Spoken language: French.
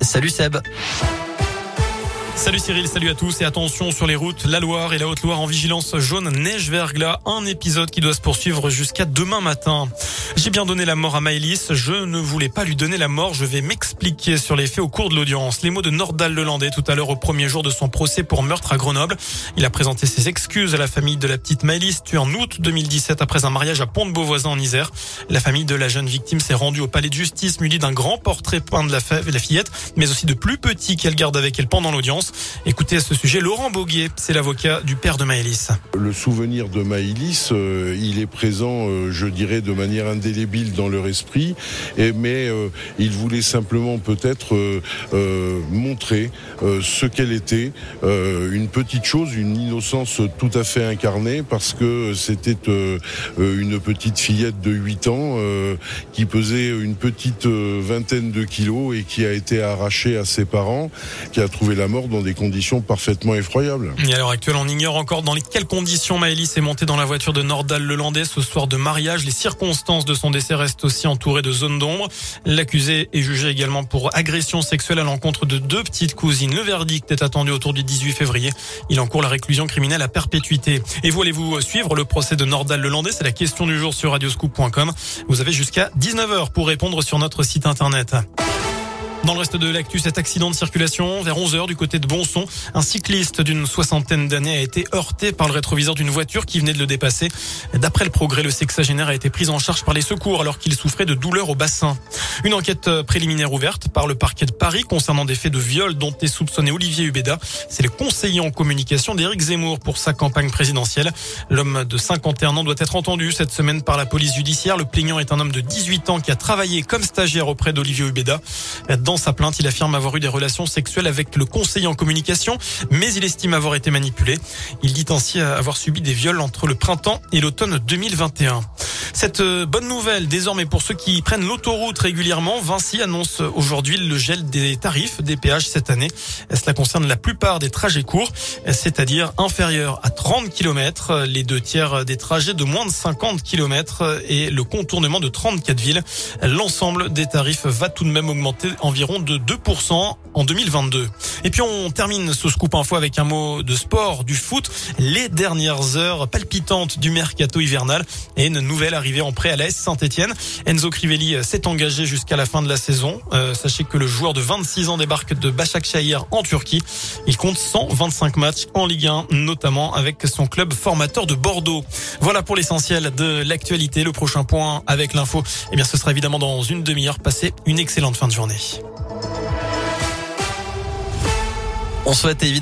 Salut Seb. Salut Cyril, salut à tous et attention sur les routes, la Loire et la Haute-Loire en vigilance jaune neige verglas, un épisode qui doit se poursuivre jusqu'à demain matin. J'ai bien donné la mort à Maëlys, je ne voulais pas lui donner la mort, je vais m'expliquer sur les faits au cours de l'audience. Les mots de Nordal Lelandais tout à l'heure au premier jour de son procès pour meurtre à Grenoble. Il a présenté ses excuses à la famille de la petite Maëlys tuée en août 2017 après un mariage à Pont-de-Beauvoisin en Isère. La famille de la jeune victime s'est rendue au palais de justice muni d'un grand portrait peint de la fillette, mais aussi de plus petits qu'elle garde avec elle pendant l'audience. Écoutez à ce sujet Laurent Boguier, c'est l'avocat du père de Maëlys. Le souvenir de Maëlys, euh, il est présent, euh, je dirais, de manière indélébile dans leur esprit, mais euh, il voulait simplement peut-être montrer ce qu'elle était, une petite chose, une innocence tout à fait incarnée, parce que c'était une petite fillette de 8 ans qui pesait une petite vingtaine de kilos et qui a été arrachée à ses parents, qui a trouvé la mort dans des conditions parfaitement effroyables. Et à l'heure actuelle, on ignore encore dans quelles conditions Maëlys est montée dans la voiture de Nordal Lelandais ce soir de mariage. Les circonstances de son décès restent aussi entourées de zones d'ombre. L'accusé est jugé également pour agression sexuelle à l'encontre de deux petites cousines. Le verdict est attendu autour du 18 février. Il encourt la réclusion criminelle à perpétuité. Et vous allez-vous suivre le procès de Nordal Lelandais C'est la question du jour sur radioscoop.com. Vous avez jusqu'à 19h pour répondre sur notre site internet. Dans le reste de l'actu, cet accident de circulation vers 11h du côté de Bonson, un cycliste d'une soixantaine d'années a été heurté par le rétroviseur d'une voiture qui venait de le dépasser. D'après le progrès, le sexagénaire a été pris en charge par les secours alors qu'il souffrait de douleurs au bassin. Une enquête préliminaire ouverte par le parquet de Paris concernant des faits de viol dont est soupçonné Olivier Hubeda. C'est le conseiller en communication d'Éric Zemmour pour sa campagne présidentielle. L'homme de 51 ans doit être entendu cette semaine par la police judiciaire. Le plaignant est un homme de 18 ans qui a travaillé comme stagiaire auprès d'Olivier Hubeda. Dans sa plainte, il affirme avoir eu des relations sexuelles avec le conseiller en communication, mais il estime avoir été manipulé. Il dit ainsi avoir subi des viols entre le printemps et l'automne 2021. Cette euh, bonne nouvelle, désormais pour ceux qui prennent l'autoroute régulièrement, Vinci annonce aujourd'hui le gel des tarifs des péages cette année. Cela concerne la plupart des trajets courts, c'est-à-dire inférieurs à 30 km, les deux tiers des trajets de moins de 50 km et le contournement de 34 villes. L'ensemble des tarifs va tout de même augmenter environ de 2% en 2022. Et puis on termine ce scoop info avec un mot de sport, du foot, les dernières heures palpitantes du mercato hivernal et une nouvelle arrivée en prêt à l'AS Saint-Etienne. Enzo Crivelli s'est engagé jusqu'à la fin de la saison. Euh, sachez que le joueur de 26 ans débarque de Başakşehir en Turquie. Il compte 125 matchs en Ligue 1, notamment avec son club formateur de Bordeaux. Voilà pour l'essentiel de l'actualité. Le prochain point avec l'info, eh bien ce sera évidemment dans une demi-heure. Passez une excellente fin de journée. On souhaite évidemment